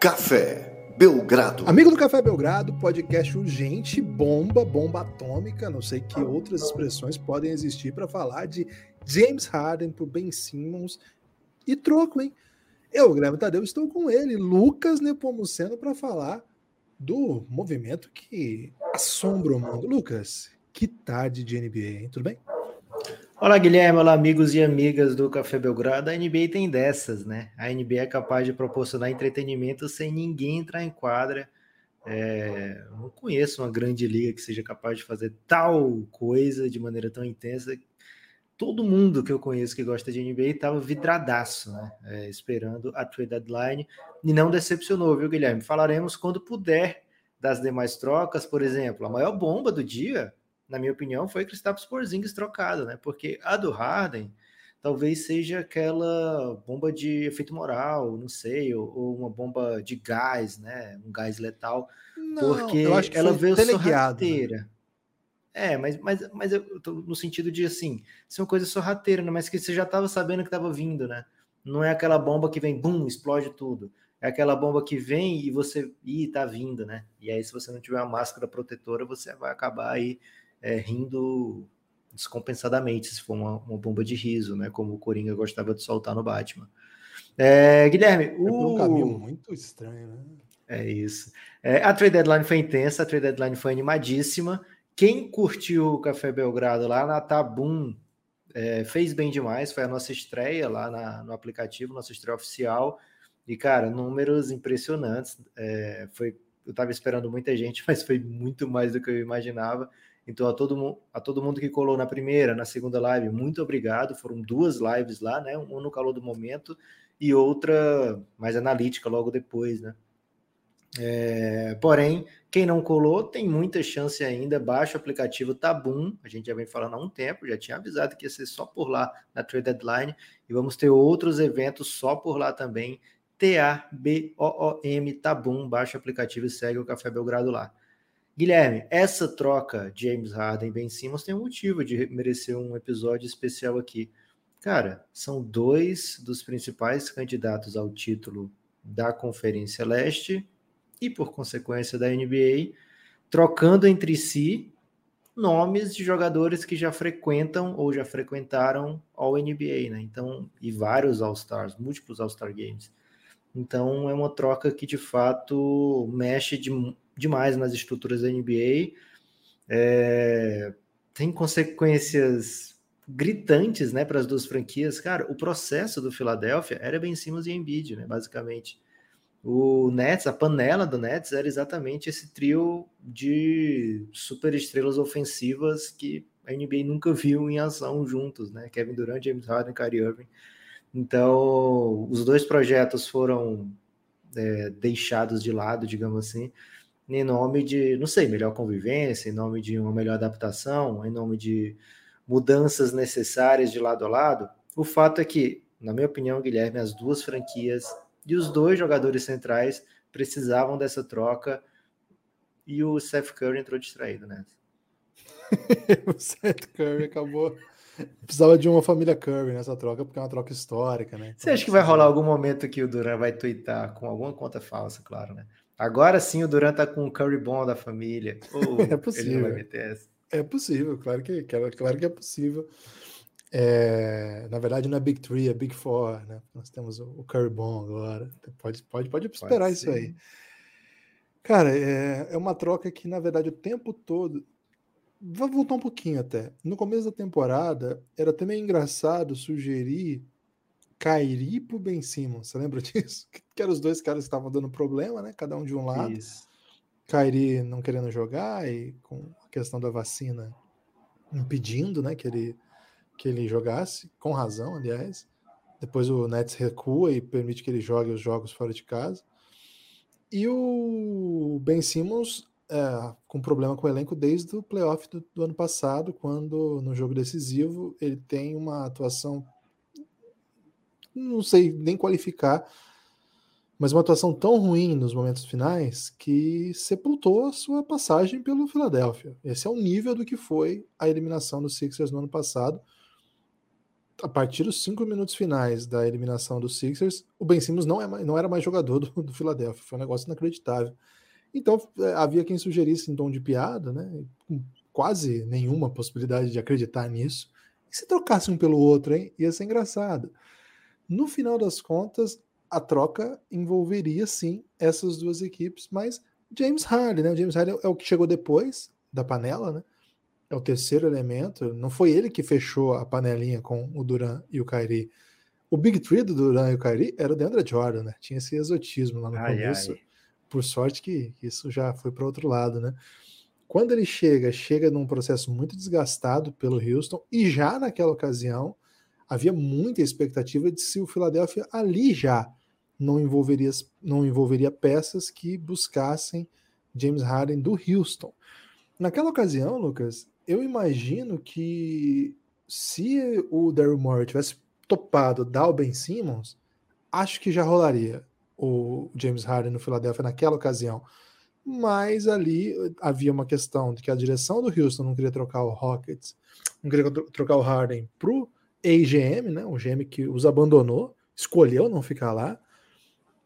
Café Belgrado. Amigo do Café Belgrado, podcast urgente, bomba, bomba atômica, não sei que outras expressões podem existir para falar de James Harden por Ben Simmons e troco, hein? Eu, Guilherme Tadeu, estou com ele, Lucas Nepomuceno, para falar do movimento que assombra o mundo. Lucas, que tarde de NBA, hein? Tudo bem? Olá, Guilherme. Olá, amigos e amigas do Café Belgrado. A NBA tem dessas, né? A NBA é capaz de proporcionar entretenimento sem ninguém entrar em quadra. É, não conheço uma grande liga que seja capaz de fazer tal coisa de maneira tão intensa. Todo mundo que eu conheço que gosta de NBA estava vidradaço, né? É, esperando a trade deadline e não decepcionou, viu, Guilherme? Falaremos quando puder das demais trocas, por exemplo, a maior bomba do dia na minha opinião, foi Kristaps Porzingis trocado, né? Porque a do Harden talvez seja aquela bomba de efeito moral, não sei, ou, ou uma bomba de gás, né? Um gás letal, não, porque ela veio né? sorrateira. Né? É, mas, mas, mas eu tô no sentido de assim, ser uma coisa sorrateira, né? Mas que você já estava sabendo que estava vindo, né? Não é aquela bomba que vem, bum, explode tudo. É aquela bomba que vem e você, ih, tá vindo, né? E aí, se você não tiver uma máscara protetora, você vai acabar aí é, rindo descompensadamente, se for uma, uma, bomba de riso, né? Como o Coringa gostava de soltar no Batman. É, Guilherme, o... É um caminho muito estranho, né? É isso. É, a trade deadline foi intensa, a trade deadline foi animadíssima. Quem curtiu o Café Belgrado lá na Tabum é, fez bem demais. Foi a nossa estreia lá na, no aplicativo, nossa estreia oficial. E, cara, números impressionantes. É, foi, eu estava esperando muita gente, mas foi muito mais do que eu imaginava. Então, a todo, a todo mundo que colou na primeira, na segunda live, muito obrigado. Foram duas lives lá, né? Uma no calor do momento e outra mais analítica logo depois, né? É, porém, quem não colou tem muita chance ainda. Baixa o aplicativo Tabum. A gente já vem falando há um tempo, já tinha avisado que ia ser só por lá na Trade Deadline. E vamos ter outros eventos só por lá também. T-A-B-O-O-M Tabum. Baixa o aplicativo e segue o Café Belgrado lá. Guilherme, essa troca James Harden Ben Simmons tem um motivo de merecer um episódio especial aqui. Cara, são dois dos principais candidatos ao título da Conferência Leste e, por consequência, da NBA, trocando entre si nomes de jogadores que já frequentam ou já frequentaram ao NBA, né? Então, e vários All-Stars, múltiplos All-Star Games. Então, é uma troca que de fato mexe de demais nas estruturas da NBA. É, tem consequências gritantes né, para as duas franquias. Cara, o processo do Philadelphia era Ben Simmons e Embiid, né, basicamente. O Nets, a panela do Nets era exatamente esse trio de super estrelas ofensivas que a NBA nunca viu em ação juntos, né? Kevin Durant, James Harden, Kyrie Irving. Então, os dois projetos foram é, deixados de lado, digamos assim, em nome de, não sei, melhor convivência, em nome de uma melhor adaptação, em nome de mudanças necessárias de lado a lado. O fato é que, na minha opinião, Guilherme, as duas franquias e os dois jogadores centrais precisavam dessa troca e o Seth Curry entrou distraído nessa. o Seth Curry acabou. Precisava de uma família Curry nessa troca, porque é uma troca histórica, né? Você acha que vai rolar algum momento que o Duran vai twittar com alguma conta falsa, claro, né? Agora sim o Durant tá com o Curry bom da família. é possível. É possível, claro que, claro que é possível. É, na verdade, não é Big Three, é Big Four, né? Nós temos o Curry bom agora. Pode, pode, pode esperar pode isso aí. Cara, é, é uma troca que, na verdade, o tempo todo. Vai voltar um pouquinho até. No começo da temporada, era meio engraçado sugerir Kairi pro Ben Simmons. Você lembra disso? Que eram os dois caras que estavam dando problema, né? Cada um de um lado. Isso. Kairi não querendo jogar e com a questão da vacina impedindo, né, que ele que ele jogasse, com razão, aliás. Depois o Nets recua e permite que ele jogue os jogos fora de casa. E o Ben Simmons é, com problema com o elenco desde o playoff do, do ano passado, quando no jogo decisivo ele tem uma atuação não sei nem qualificar, mas uma atuação tão ruim nos momentos finais que sepultou a sua passagem pelo Philadelphia. Esse é o nível do que foi a eliminação dos Sixers no ano passado. a partir dos cinco minutos finais da eliminação dos Sixers, o Ben Simmons não, é, não era mais jogador do, do Philadelphia. Foi um negócio inacreditável. Então é, havia quem sugerisse em tom de piada, né? Com quase nenhuma possibilidade de acreditar nisso. E se trocasse um pelo outro, hein? Ia ser engraçado. No final das contas, a troca envolveria sim essas duas equipes, mas James Harden, né? O James Harden é o que chegou depois da panela, né? É o terceiro elemento. Não foi ele que fechou a panelinha com o Duran e o Kyrie. O Big Three do Duran e o Kyrie era o Deandre Jordan, né? Tinha esse exotismo lá no ai, começo. Ai. Por sorte que isso já foi para outro lado, né? Quando ele chega, chega num processo muito desgastado pelo Houston e já naquela ocasião havia muita expectativa de se o Philadelphia ali já não envolveria, não envolveria peças que buscassem James Harden do Houston. Naquela ocasião, Lucas, eu imagino que se o Daryl Morey tivesse topado dar o Ben Simmons, acho que já rolaria o James Harden no Philadelphia naquela ocasião. Mas ali havia uma questão de que a direção do Houston não queria trocar o Rockets, não queria trocar o Harden pro ex-GM, né? O GM que os abandonou, escolheu não ficar lá.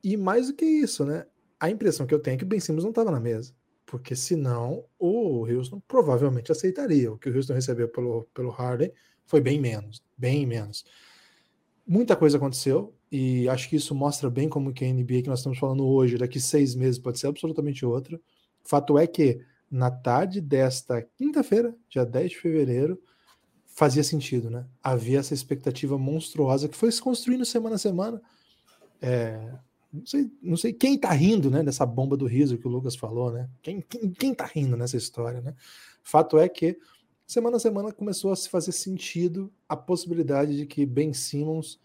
E mais do que isso, né? A impressão que eu tenho é que o Ben Simmons não estava na mesa. Porque senão o Houston provavelmente aceitaria. O que o Houston recebeu pelo, pelo Harden foi bem menos, bem menos. Muita coisa aconteceu e acho que isso mostra bem como que a NBA que nós estamos falando hoje, daqui seis meses, pode ser absolutamente outra. Fato é que na tarde desta quinta-feira, dia 10 de fevereiro, fazia sentido, né? Havia essa expectativa monstruosa que foi se construindo semana a semana. É, não, sei, não sei quem tá rindo, né, dessa bomba do riso que o Lucas falou, né? Quem, quem, quem tá rindo nessa história, né? Fato é que semana a semana começou a se fazer sentido a possibilidade de que Ben Simmons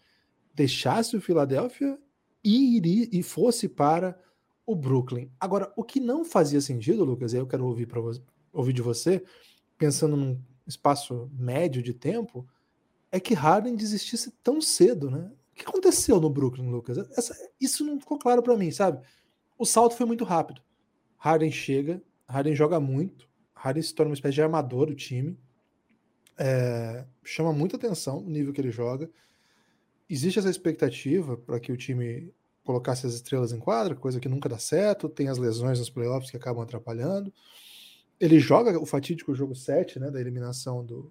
deixasse o Philadelphia e, iria, e fosse para o Brooklyn. Agora, o que não fazia sentido, Lucas, e aí eu quero ouvir, pra, ouvir de você, pensando num espaço médio de tempo, é que Harden desistisse tão cedo, né? O que aconteceu no Brooklyn, Lucas? Essa, isso não ficou claro para mim, sabe? O salto foi muito rápido. Harden chega, Harden joga muito, Harden se torna uma espécie de armador do time, é, chama muita atenção o nível que ele joga. Existe essa expectativa para que o time colocasse as estrelas em quadra, coisa que nunca dá certo, tem as lesões nos playoffs que acabam atrapalhando. Ele joga o fatídico jogo 7, né, da eliminação do,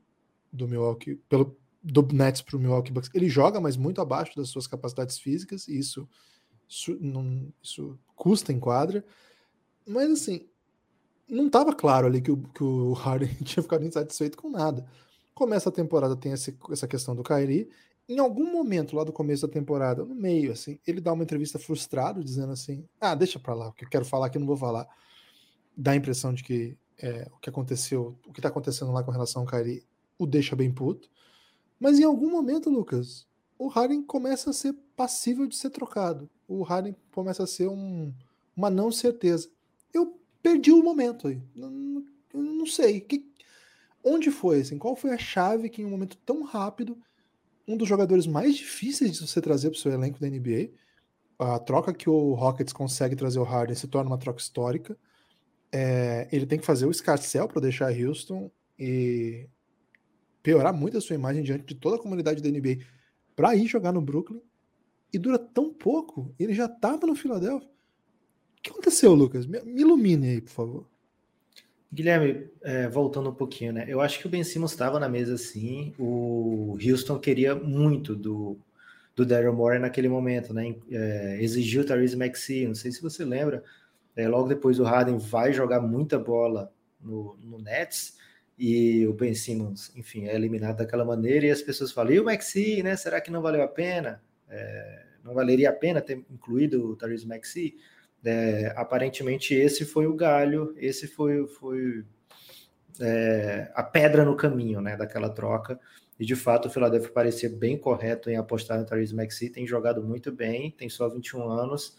do Milwaukee, pelo, do Nets para o Milwaukee Bucks. Ele joga, mas muito abaixo das suas capacidades físicas, e isso, isso, não, isso custa em quadra. Mas assim, não estava claro ali que o, que o Harden tinha ficado insatisfeito com nada. Começa a temporada, tem esse, essa questão do Kyrie. Em algum momento lá do começo da temporada, no meio, assim, ele dá uma entrevista frustrado, dizendo assim: Ah, deixa pra lá, o que eu quero falar que eu não vou falar. Dá a impressão de que é, o que aconteceu, o que está acontecendo lá com relação ao Kyrie o deixa bem puto. Mas em algum momento, Lucas, o Harden começa a ser passível de ser trocado. O Harden começa a ser um, uma não certeza. Eu perdi o momento aí. Não, não, não sei. Que, onde foi? Assim, qual foi a chave que em um momento tão rápido, um dos jogadores mais difíceis de você trazer para o seu elenco da NBA, a troca que o Rockets consegue trazer o Harden se torna uma troca histórica é, ele tem que fazer o escarcel para deixar Houston e piorar muito a sua imagem diante de toda a comunidade da NBA para ir jogar no Brooklyn e dura tão pouco. Ele já estava no Philadelphia. O que aconteceu, Lucas? Me, me ilumine aí, por favor. Guilherme, é, voltando um pouquinho, né? Eu acho que o Ben Simmons estava na mesa sim. O Houston queria muito do, do Daryl Morey naquele momento, né? É, exigiu o Therese Maxey, não sei se você lembra, é, logo depois o Harden vai jogar muita bola no, no Nets e o Ben Simmons, enfim, é eliminado daquela maneira e as pessoas falam, e o Maxi, né? Será que não valeu a pena? É, não valeria a pena ter incluído o Therese Maxi? É, aparentemente esse foi o galho, esse foi, foi é, a pedra no caminho né, daquela troca. E de fato o Philadelphia parecia bem correto em apostar no Therese Maxi, tem jogado muito bem, tem só 21 anos,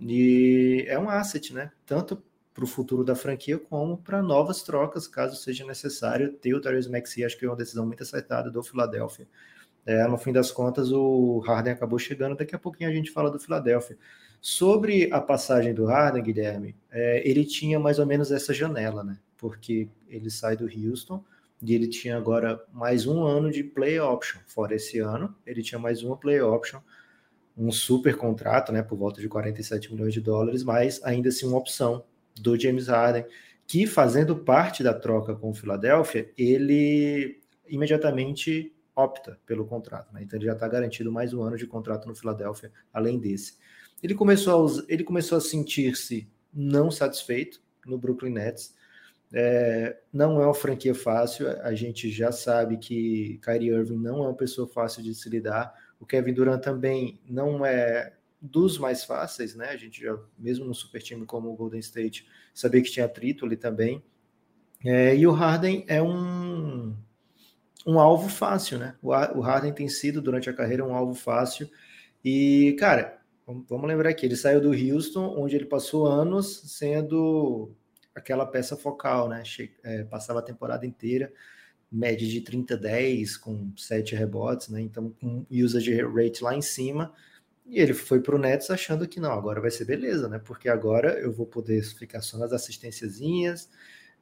e é um asset, né? Tanto para o futuro da franquia como para novas trocas, caso seja necessário ter o Therese Maxey. Acho que é uma decisão muito acertada do Philadelphia. É, no fim das contas, o Harden acabou chegando. Daqui a pouquinho a gente fala do Philadelphia. Sobre a passagem do Harden, Guilherme, é, ele tinha mais ou menos essa janela, né? Porque ele sai do Houston, e ele tinha agora mais um ano de play option. Fora esse ano, ele tinha mais uma play option, um super contrato, né, por volta de 47 milhões de dólares, mas ainda assim uma opção do James Harden, que fazendo parte da troca com o Philadelphia, ele imediatamente opta pelo contrato. Né? Então ele já está garantido mais um ano de contrato no Philadelphia, além desse. Ele começou a, ele começou a sentir-se não satisfeito no Brooklyn Nets. É, não é uma franquia fácil, a gente já sabe que Kyrie Irving não é uma pessoa fácil de se lidar. O Kevin Durant também não é dos mais fáceis, né? A gente já, mesmo no super time como o Golden State, sabia que tinha atrito ali também. É, e o Harden é um um alvo fácil, né? O, o Harden tem sido durante a carreira um alvo fácil. E, cara, vamos lembrar aqui, ele saiu do Houston, onde ele passou anos sendo aquela peça focal, né? Che é, passava a temporada inteira, média de 30-10, com 7 rebotes, né? Então, com usage rate lá em cima. E ele foi para o Nets achando que não, agora vai ser beleza, né? Porque agora eu vou poder ficar só nas assistênciazinhas,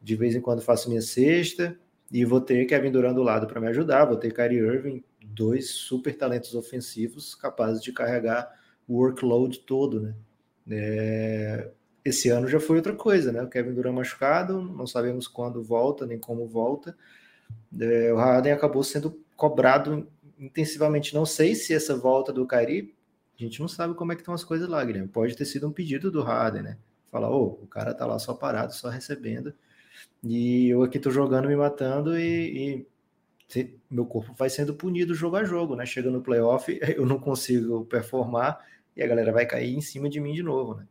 de vez em quando faço minha cesta, e vou ter Kevin Durant do lado para me ajudar, vou ter Kyrie Irving, dois super talentos ofensivos capazes de carregar o workload todo, né? É... Esse ano já foi outra coisa, né? O Kevin Durant machucado, não sabemos quando volta, nem como volta. É... O Harden acabou sendo cobrado intensivamente. Não sei se essa volta do Kyrie, a gente não sabe como é que estão as coisas lá, Guilherme. Pode ter sido um pedido do Harden, né? Falar, ô, oh, o cara tá lá só parado, só recebendo e eu aqui tô jogando, me matando e, e meu corpo vai sendo punido jogo a jogo, né? Chega no playoff, eu não consigo performar e a galera vai cair em cima de mim de novo, né?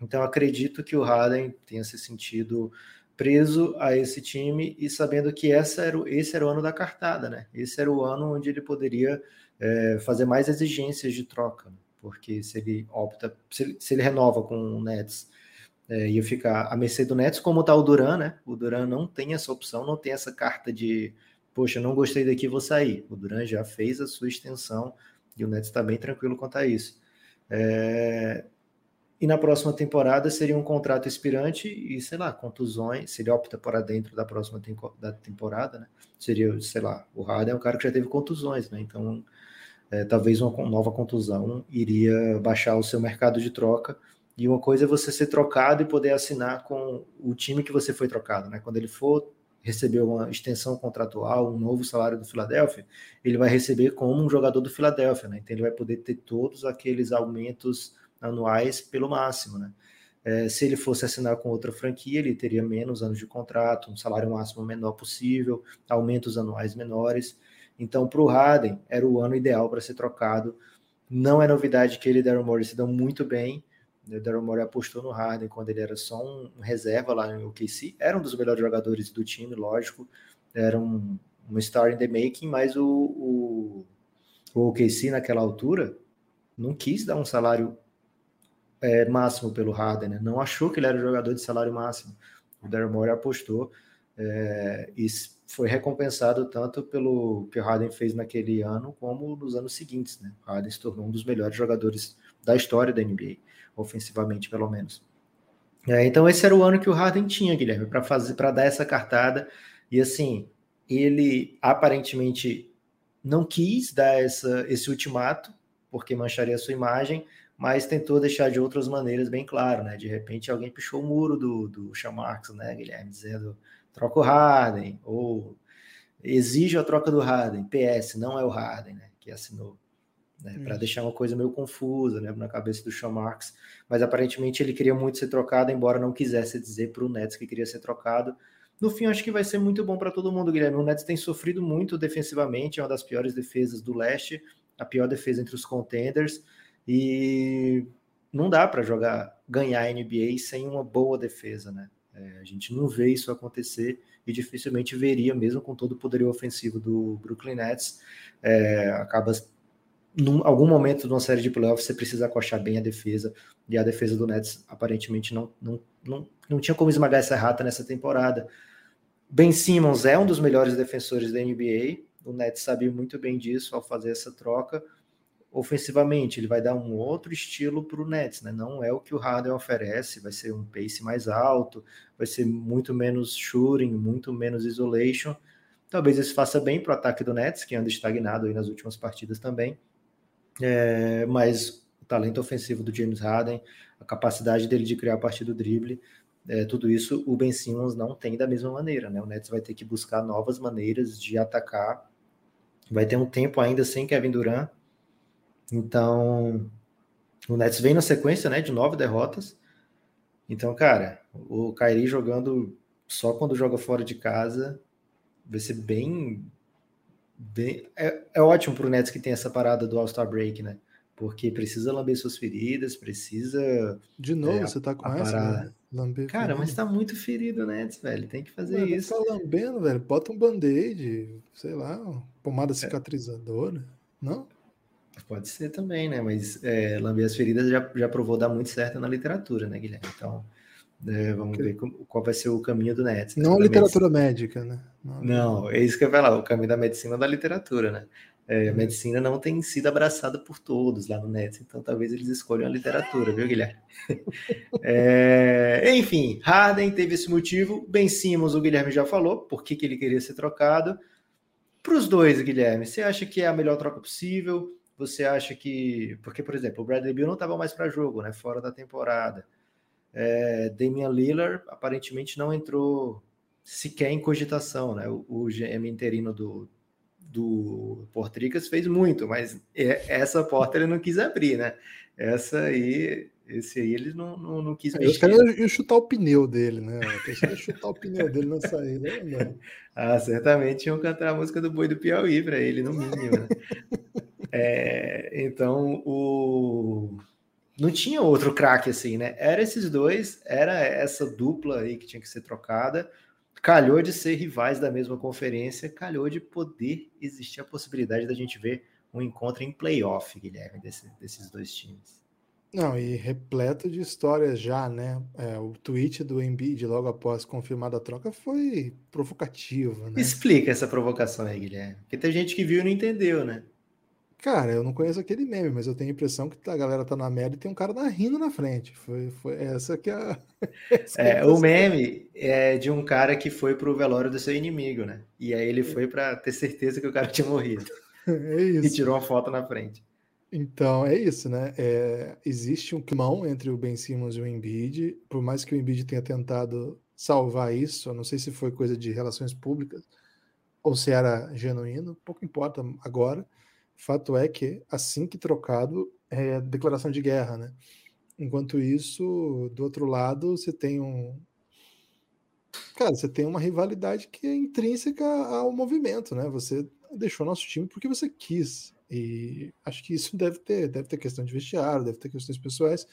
Então acredito que o Harden tenha se sentido preso a esse time e sabendo que essa era, esse era o ano da cartada, né? Esse era o ano onde ele poderia é, fazer mais exigências de troca, né? porque se ele opta, se ele, se ele renova com o Nets é, ia ficar a mercê do Nets, como tá o Duran, né? O Duran não tem essa opção, não tem essa carta de, poxa, não gostei daqui, vou sair. O Duran já fez a sua extensão e o Nets está bem tranquilo quanto a isso. É... E na próxima temporada seria um contrato expirante e, sei lá, contusões, se ele opta para dentro da próxima tempo, da temporada, né? Seria, sei lá, o Harden é um cara que já teve contusões, né? Então, é, talvez uma nova contusão iria baixar o seu mercado de troca e uma coisa é você ser trocado e poder assinar com o time que você foi trocado, né? Quando ele for receber uma extensão contratual, um novo salário do Philadelphia, ele vai receber como um jogador do Philadelphia, né? Então ele vai poder ter todos aqueles aumentos anuais pelo máximo, né? É, se ele fosse assinar com outra franquia, ele teria menos anos de contrato, um salário máximo menor possível, aumentos anuais menores. Então, para o Harden, era o ano ideal para ser trocado. Não é novidade que ele e Daryl Morey se dão muito bem. O Daryl Morey apostou no Harden quando ele era só um reserva lá no OKC. Era um dos melhores jogadores do time, lógico. Era um, um star in the making, mas o, o, o OKC naquela altura não quis dar um salário é, máximo pelo Harden, né? Não achou que ele era o jogador de salário máximo. O Daryl Morey apostou é, e foi recompensado tanto pelo que o Harden fez naquele ano como nos anos seguintes, né? O Harden se tornou um dos melhores jogadores da história da NBA ofensivamente pelo menos. É, então esse era o ano que o Harden tinha, Guilherme, para fazer, para dar essa cartada. E assim, ele aparentemente não quis dar essa, esse ultimato, porque mancharia a sua imagem, mas tentou deixar de outras maneiras bem claro, né? De repente alguém pichou o muro do, do Marks, né, Guilherme, dizendo troca o Harden, ou exige a troca do Harden, PS, não é o Harden, né, que assinou né, para deixar uma coisa meio confusa né, na cabeça do Sean Marks. Mas aparentemente ele queria muito ser trocado, embora não quisesse dizer para o Nets que queria ser trocado. No fim, acho que vai ser muito bom para todo mundo, Guilherme. O Nets tem sofrido muito defensivamente, é uma das piores defesas do leste, a pior defesa entre os contenders, e não dá para jogar, ganhar NBA sem uma boa defesa, né? É, a gente não vê isso acontecer e dificilmente veria, mesmo com todo o poderio ofensivo do Brooklyn Nets. É, acaba num algum momento de uma série de playoffs você precisa acochar bem a defesa, e a defesa do Nets aparentemente não, não, não, não tinha como esmagar essa rata nessa temporada. Ben Simmons é um dos melhores defensores da NBA, o Nets sabia muito bem disso ao fazer essa troca. Ofensivamente, ele vai dar um outro estilo para o Nets, né? Não é o que o Harden oferece, vai ser um pace mais alto, vai ser muito menos shooting, muito menos isolation. Talvez isso faça bem para o ataque do Nets, que anda estagnado aí nas últimas partidas também. É, mas o talento ofensivo do James Harden, a capacidade dele de criar a partir do drible, é, tudo isso o Ben Simmons não tem da mesma maneira, né? O Nets vai ter que buscar novas maneiras de atacar. Vai ter um tempo ainda sem Kevin Durant, então, o Nets vem na sequência, né, de nove derrotas. Então, cara, o Kyrie jogando só quando joga fora de casa vai ser bem. bem é, é ótimo para o Nets que tem essa parada do All-Star Break, né? Porque precisa lamber suas feridas, precisa. De novo, é, você tá com essa, né? Lamber Cara, ferido. mas tá muito ferido, Nets, velho. Tem que fazer Mano, isso. Tá lambendo, velho. Bota um band-aid, sei lá, pomada é. cicatrizadora. Não? Pode ser também, né? Mas é, lamber as feridas já, já provou dar muito certo na literatura, né, Guilherme? Então, é, vamos ver qual vai ser o caminho do Nets. Né? Não a literatura médica, né? Não, não, é isso que eu ia falar, o caminho da medicina da literatura, né? É, a medicina não tem sido abraçada por todos lá no Nets, então talvez eles escolham a literatura, viu, Guilherme? é, enfim, Harden teve esse motivo, Ben Simmons, o Guilherme já falou, por que, que ele queria ser trocado. Para os dois, Guilherme, você acha que é a melhor troca possível? Você acha que. Porque, por exemplo, o Bradley Bill não estava mais para jogo, né? Fora da temporada. É, Damian Lillard aparentemente não entrou sequer em cogitação, né? O, o GM interino do, do Portricas fez muito, mas essa porta ele não quis abrir, né? Essa aí, esse aí ele não, não, não quis mexer. Os caras iam chutar o pneu dele, né? Ia chutar o pneu dele na saída. Né? Ah, certamente iam cantar a música do Boi do Piauí para ele, no mínimo, né? É, então, o... não tinha outro craque assim, né? Era esses dois, era essa dupla aí que tinha que ser trocada. Calhou de ser rivais da mesma conferência, calhou de poder existir a possibilidade da gente ver um encontro em playoff, Guilherme, desse, desses dois times. Não, e repleto de histórias já, né? É, o tweet do Embiid logo após confirmada a troca foi provocativo, né? Explica essa provocação aí, Guilherme. Porque tem gente que viu e não entendeu, né? Cara, eu não conheço aquele meme, mas eu tenho a impressão que a galera tá na merda e tem um cara na rindo na frente. Foi, foi essa que é a. é, o meme é de um cara que foi pro velório do seu inimigo, né? E aí ele foi para ter certeza que o cara tinha morrido. É isso. E tirou uma foto na frente. Então, é isso, né? É, existe um climão entre o Ben Simmons e o Embiid, por mais que o Embiid tenha tentado salvar isso, eu não sei se foi coisa de relações públicas ou se era genuíno, pouco importa agora. Fato é que, assim que trocado, é declaração de guerra, né? Enquanto isso, do outro lado, você tem um. Cara, você tem uma rivalidade que é intrínseca ao movimento, né? Você deixou nosso time porque você quis. E acho que isso deve ter, deve ter questão de vestiário, deve ter questões pessoais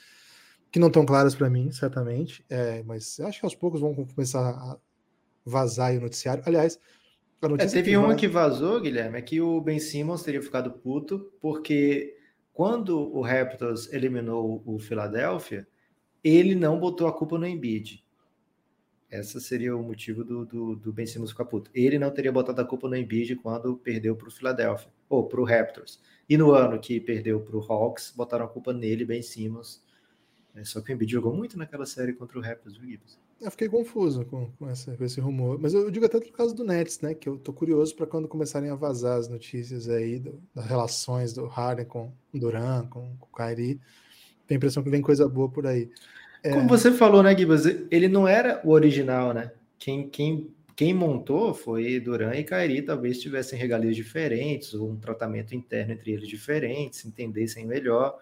que não estão claras para mim, certamente. É, mas acho que aos poucos vão começar a vazar o noticiário. Aliás, é, teve que uma que vazou, Guilherme, é que o Ben Simmons teria ficado puto, porque quando o Raptors eliminou o Philadelphia, ele não botou a culpa no Embiid. Esse seria o motivo do, do, do, Ben Simmons ficar puto. Ele não teria botado a culpa no Embiid quando perdeu para o Philadelphia, ou para o Raptors. E no ano que perdeu para o Hawks, botaram a culpa nele, Ben Simmons. É, só que o Embiid jogou muito naquela série contra o Raptors, viu, Gibbs? Eu fiquei confuso com, com, essa, com, esse rumor. Mas eu digo até por causa do Nets, né? Que eu tô curioso para quando começarem a vazar as notícias aí do, das relações do Harden com o Duran, com, com o Kyrie. Tem a impressão que vem coisa boa por aí. É... Como você falou, né, Gibas? Ele não era o original, né? Quem, quem, quem montou foi Duran e Kyrie. Talvez tivessem regalias diferentes, ou um tratamento interno entre eles diferente, se entendessem melhor.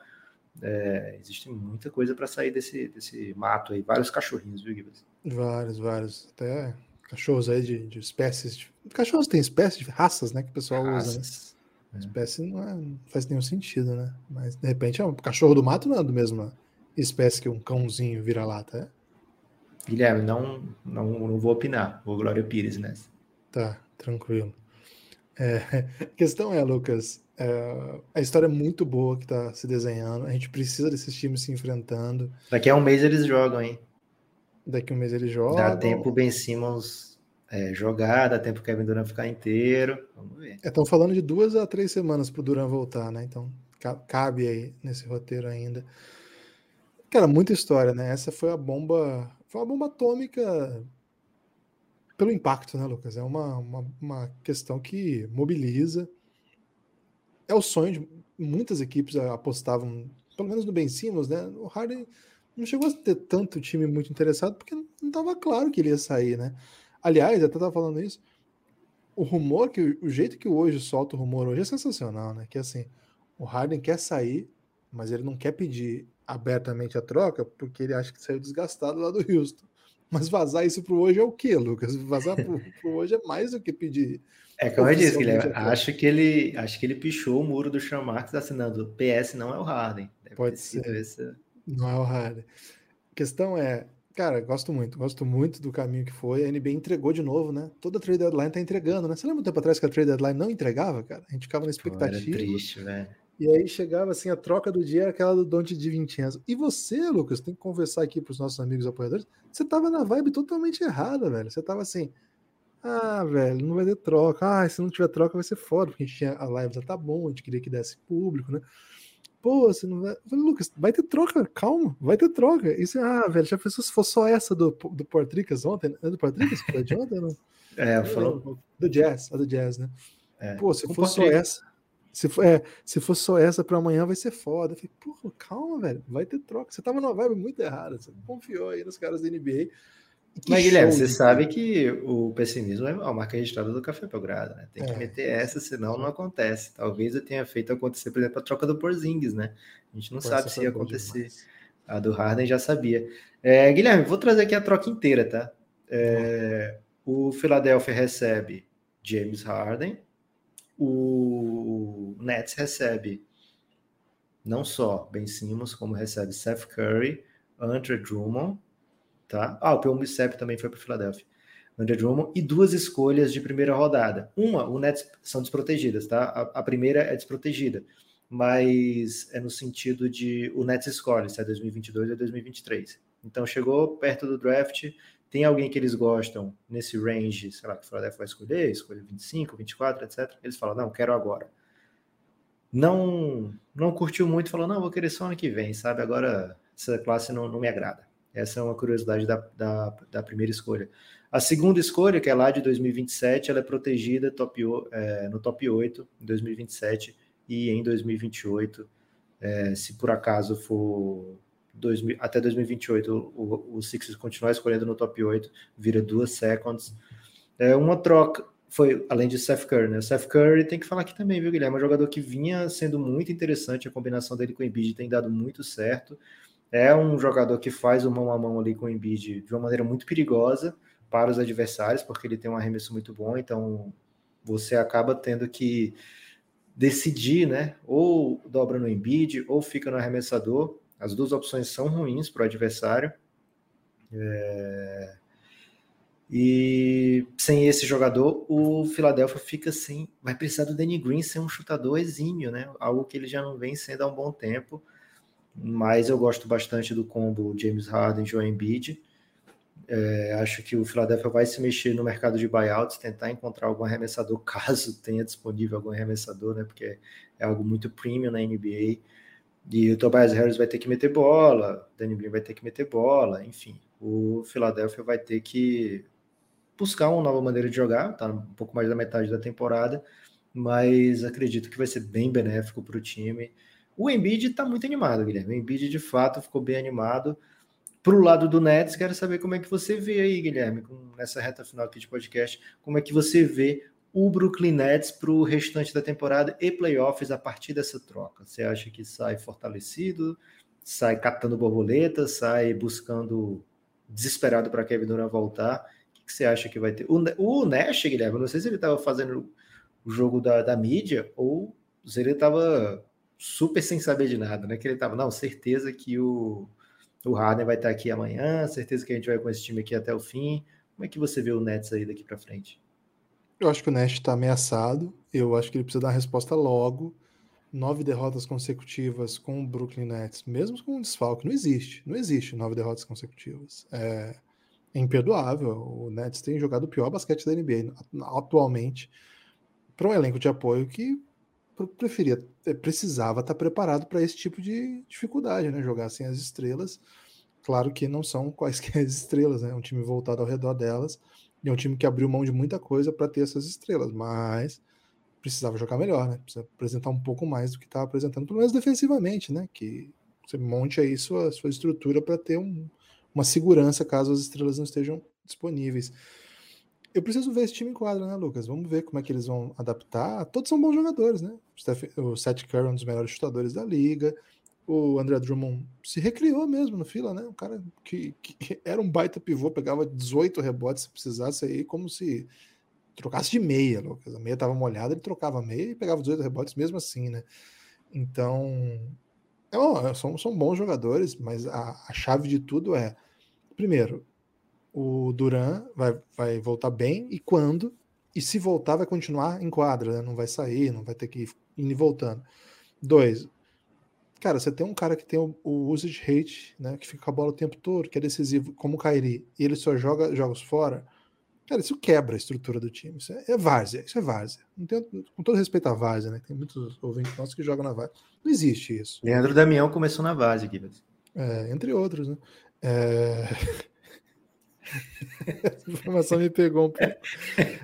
É, existe muita coisa para sair desse, desse mato aí. Vários cachorrinhos, viu, Gibas? Vários, vários. Até cachorros aí de, de espécies. De... Cachorros tem espécies de raças, né? Que o pessoal raças. usa. Né? É. Espécie não, é, não, faz nenhum sentido, né? Mas de repente é um cachorro do mato não é do mesma espécie que um cãozinho vira-lata, é? Guilherme, não, não, não vou opinar. Vou Glória Pires nessa. Tá, tranquilo. É, a questão é, Lucas, é, a história é muito boa que está se desenhando. A gente precisa desses times se enfrentando. Daqui a um mês eles jogam, hein? Daqui a um mês eles jogam. Dá tempo o Ben Simmons é, jogar, dá tempo o Kevin Durant ficar inteiro. Vamos ver. Estão é, falando de duas a três semanas para o Durant voltar, né? Então, cabe aí nesse roteiro ainda. Cara, muita história, né? Essa foi a bomba, foi uma bomba atômica pelo impacto, né, Lucas? É uma, uma, uma questão que mobiliza. É o sonho de muitas equipes apostavam, pelo menos no Ben Simmons, né? O Harden não chegou a ter tanto time muito interessado porque não estava claro que ele ia sair, né? Aliás, até estava falando isso. O rumor, que o jeito que hoje solta o rumor hoje é sensacional, né? Que assim, o Harden quer sair, mas ele não quer pedir abertamente a troca porque ele acha que saiu desgastado lá do Houston. Mas vazar isso pro hoje é o quê, Lucas? Vazar pro, pro hoje é mais do que pedir. É como eu disse, Guilherme. Acho que ele acho que ele pichou o muro do Sean Marks assinando PS não é o Harden. Deve Pode ser. Esse... Não é o Harden. A questão é, cara, gosto muito, gosto muito do caminho que foi. A NBA entregou de novo, né? Toda a trade deadline tá entregando, né? Você lembra um tempo atrás que a trade deadline não entregava, cara? A gente ficava na expectativa. Pô, era triste, velho. E aí chegava assim, a troca do dia era aquela do Dante de Vincenzo. E você, Lucas, tem que conversar aqui para os nossos amigos apoiadores. Você tava na vibe totalmente errada, velho. Você tava assim, ah, velho, não vai ter troca. Ah, se não tiver troca vai ser foda, porque a gente tinha a live já tá bom, a gente queria que desse público, né? Pô, você não vai. Eu falei, Lucas, vai ter troca, calma, vai ter troca. Isso, ah, velho, já pensou se for só essa do, do Portricas ontem? É do Portricas? Foi de ontem, não? É, falou. Do Jazz, a do Jazz, né? É. Pô, se for só essa. Se for, é, se for só essa para amanhã, vai ser foda. Eu falei, porra, calma, velho, vai ter troca. Você tava numa vibe muito errada. Você confiou aí nos caras da NBA. Mas, Guilherme, você sabe que o pessimismo é a marca registrada do Café Belgrado, né? Tem que é. meter essa, senão não acontece. Talvez eu tenha feito acontecer, por exemplo, a troca do Porzingis, né? A gente não Pô, sabe se ia acontecer. Demais. A do Harden já sabia. É, Guilherme, vou trazer aqui a troca inteira, tá? É, o Philadelphia recebe James Harden, o Nets recebe não só Ben Simmons, como recebe Seth Curry, Andre Drummond, tá? Ah, o P1 Bicep também foi para o Philadelphia. Andre Drummond e duas escolhas de primeira rodada. Uma, o Nets são desprotegidas, tá? A, a, primeira é desprotegida, mas é no sentido de o Nets escolhe se é 2022 ou 2023. Então chegou perto do draft, tem alguém que eles gostam nesse range, sei lá, que o Philadelphia vai escolher, escolha 25, 24, etc. Eles falam, não, quero agora. Não não curtiu muito, falou, não, vou querer só ano que vem, sabe? Agora essa classe não, não me agrada. Essa é uma curiosidade da, da, da, primeira escolha. A segunda escolha, que é lá de 2027, ela é protegida top, é, no top 8 em 2027 e em 2028, é, se por acaso for 2000, até 2028 o, o Sixers continuar escolhendo no top 8, vira duas seconds. É uma troca, foi além de Seth Curry, né? O Seth Curry tem que falar aqui também, viu, Guilherme? É um jogador que vinha sendo muito interessante, a combinação dele com o Embiid tem dado muito certo. É um jogador que faz o mão a mão ali com o Embiid de uma maneira muito perigosa para os adversários, porque ele tem um arremesso muito bom, então você acaba tendo que decidir, né? Ou dobra no Embiid, ou fica no arremessador. As duas opções são ruins para o adversário. É... E sem esse jogador, o Philadelphia fica sem. Vai precisar do Danny Green ser um chutador exímio, né? Algo que ele já não vem sendo há um bom tempo. Mas eu gosto bastante do combo James Harden e Joel Embiid. É, acho que o Philadelphia vai se mexer no mercado de buyouts, tentar encontrar algum arremessador, caso tenha disponível algum arremessador, né? Porque é algo muito premium na NBA. E o Tobias Harris vai ter que meter bola, Danny Green vai ter que meter bola, enfim. O Philadelphia vai ter que buscar uma nova maneira de jogar, tá um pouco mais da metade da temporada, mas acredito que vai ser bem benéfico para o time. O Embiid está muito animado, Guilherme. O Embiid de fato ficou bem animado. Para o lado do Nets, quero saber como é que você vê aí, Guilherme, nessa reta final aqui de podcast, como é que você vê o Brooklyn Nets para o restante da temporada e playoffs a partir dessa troca? Você acha que sai fortalecido, sai catando borboleta, sai buscando desesperado para Kevin Durant voltar? O que você acha que vai ter? O, Nash, Guilherme, não sei se ele estava fazendo o jogo da, da mídia ou se ele estava super sem saber de nada, né? Que ele estava, não, certeza que o, o Harden vai estar aqui amanhã, certeza que a gente vai com esse time aqui até o fim. Como é que você vê o Nets aí daqui para frente? Eu acho que o Nash está ameaçado. Eu acho que ele precisa dar uma resposta logo. Nove derrotas consecutivas com o Brooklyn Nets, mesmo com um desfalque, não existe. Não existe nove derrotas consecutivas. É, imperdoável. O Nets tem jogado o pior basquete da NBA atualmente para um elenco de apoio que preferia, é, precisava estar preparado para esse tipo de dificuldade, né? Jogar sem as estrelas. Claro que não são quaisquer estrelas, né? É um time voltado ao redor delas. É um time que abriu mão de muita coisa para ter essas estrelas, mas precisava jogar melhor, né? Precisa apresentar um pouco mais do que estava apresentando, pelo menos defensivamente, né? Que você monte aí sua, sua estrutura para ter um, uma segurança caso as estrelas não estejam disponíveis. Eu preciso ver esse time em quadra, né, Lucas? Vamos ver como é que eles vão adaptar. Todos são bons jogadores, né? O Seth Curry é um dos melhores chutadores da liga. O André Drummond se recriou mesmo no fila, né? Um cara que, que era um baita pivô, pegava 18 rebotes se precisasse aí, como se trocasse de meia, Lucas. A meia estava molhada, ele trocava a meia e pegava 18 rebotes mesmo assim, né? Então, é, são, são bons jogadores, mas a, a chave de tudo é, primeiro, o Duran vai, vai voltar bem e quando, e se voltar, vai continuar em quadra, né? não vai sair, não vai ter que ir indo e voltando. Dois, cara, você tem um cara que tem o, o usage rate, né, que fica com a bola o tempo todo, que é decisivo, como o Kairi, e ele só joga jogos fora, cara, isso quebra a estrutura do time. Isso é, é várzea, isso é várzea. Não tem, com todo respeito à várzea, né? Tem muitos ouvintes nossos que jogam na várzea. Não existe isso. Leandro Damião começou na várzea aqui. É, entre outros, né? É... Essa informação me pegou um pouco.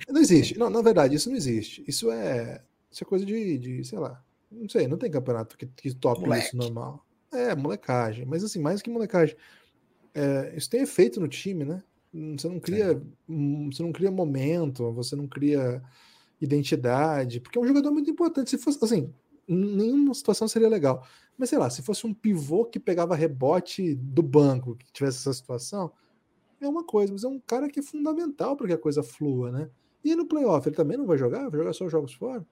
Não existe. Não, na verdade, isso não existe. Isso é, isso é coisa de, de sei lá. Não sei, não tem campeonato que, que tope Moleque. isso normal. É, molecagem. Mas assim, mais que molecagem. É, isso tem efeito no time, né? Você não cria, é. você não cria momento, você não cria identidade, porque é um jogador muito importante. Se fosse assim, nenhuma situação seria legal. Mas sei lá, se fosse um pivô que pegava rebote do banco, que tivesse essa situação, é uma coisa, mas é um cara que é fundamental para que a coisa flua, né? E no playoff ele também não vai jogar? Vai jogar só jogos fora?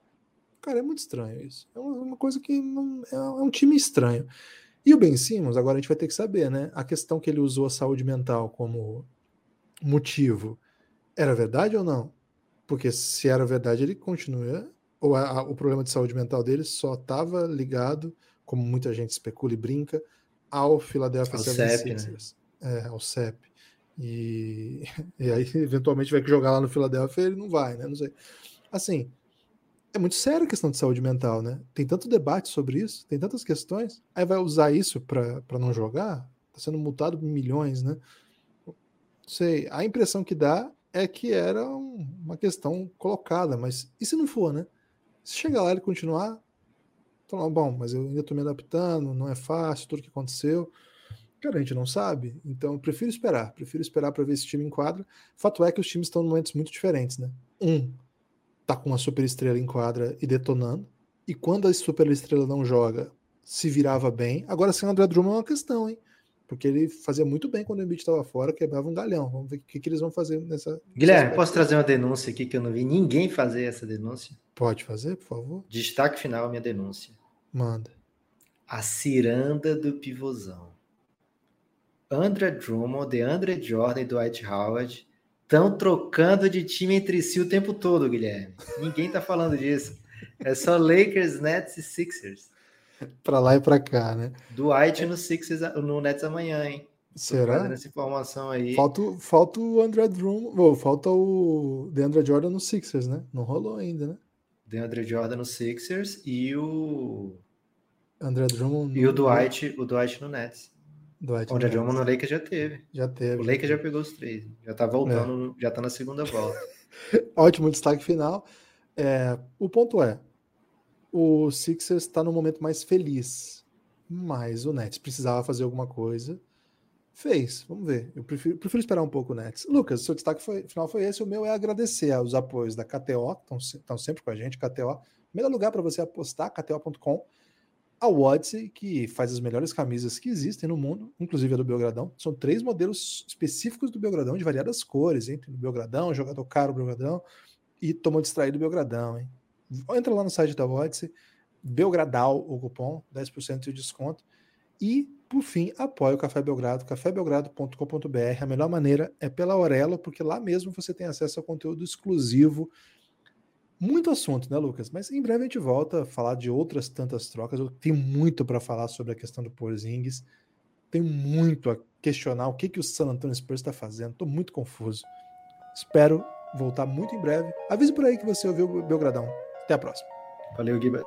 Cara, é muito estranho isso. É uma coisa que não, é, é um time estranho. E o Ben Simmons, agora a gente vai ter que saber, né? A questão que ele usou a saúde mental como motivo era verdade ou não? Porque se era verdade, ele continua. Ou a, a, o problema de saúde mental dele só estava ligado, como muita gente especula e brinca, ao Philadelphia 76ers. Né? É, ao CEP. E, e aí, eventualmente, vai jogar lá no Philadelphia ele não vai, né? Não sei. Assim, é muito sério a questão de saúde mental, né? Tem tanto debate sobre isso, tem tantas questões. Aí vai usar isso para não jogar? Tá sendo multado por milhões, né? Sei. A impressão que dá é que era um, uma questão colocada, mas e se não for, né? Se chegar lá e continuar, falar, bom, mas eu ainda tô me adaptando, não é fácil, tudo que aconteceu. Cara, a gente não sabe, então eu prefiro esperar, prefiro esperar para ver esse time em quadra. Fato é que os times estão em momentos muito diferentes, né? Um tá com uma super estrela em quadra e detonando, e quando a super estrela não joga, se virava bem. Agora sem o André Drummond é uma questão, hein? Porque ele fazia muito bem quando o Embiid estava fora, quebrava um galhão. Vamos ver o que, que eles vão fazer nessa. Guilherme, posso trazer uma denúncia aqui que eu não vi ninguém fazer essa denúncia? Pode fazer, por favor. Destaque final minha denúncia. Manda. A ciranda do pivôzão. André Drummond, DeAndre Jordan e Dwight Howard estão trocando de time entre si o tempo todo, Guilherme. Ninguém tá falando disso. É só Lakers, Nets e Sixers. para lá e para cá, né? Dwight no Sixers, no Nets amanhã, hein? Será? essa informação aí. Falta, falta o André Drummond, ou falta o DeAndre Jordan no Sixers, né? Não rolou ainda, né? DeAndre Jordan no Sixers e o André Drummond e o Dwight, o Dwight no Nets. Dwight o André Drummond no Lakers já teve. Já teve. O Lakers já pegou os três. Já tá voltando, é. já tá na segunda volta. Ótimo destaque final. É, o ponto é, o Sixers está no momento mais feliz, mas o Nets precisava fazer alguma coisa. Fez, vamos ver. Eu prefiro, prefiro esperar um pouco o Nets. Lucas, seu destaque foi, final foi esse. O meu é agradecer aos apoios da KTO, que estão sempre com a gente. KTO, melhor lugar para você apostar, KTO.com a Odyssey, que faz as melhores camisas que existem no mundo, inclusive a do Belgradão. São três modelos específicos do Belgradão, de variadas cores, entre o Belgradão, jogador caro Belgradão e tomou distraído Belgradão, hein? Entra lá no site da Odyssey, Belgradal, o cupom, 10% de desconto. E, por fim, apoia o Café Belgrado, cafébelgrado.com.br. A melhor maneira é pela Aurelo, porque lá mesmo você tem acesso a conteúdo exclusivo muito assunto, né, Lucas? Mas em breve a gente volta a falar de outras tantas trocas. Eu tenho muito para falar sobre a questão do Porzingis. Tenho muito a questionar o que, que o San Antonio Spurs está fazendo. Estou muito confuso. Espero voltar muito em breve. Avise por aí que você ouviu o Belgradão. Até a próxima. Valeu, Gibas.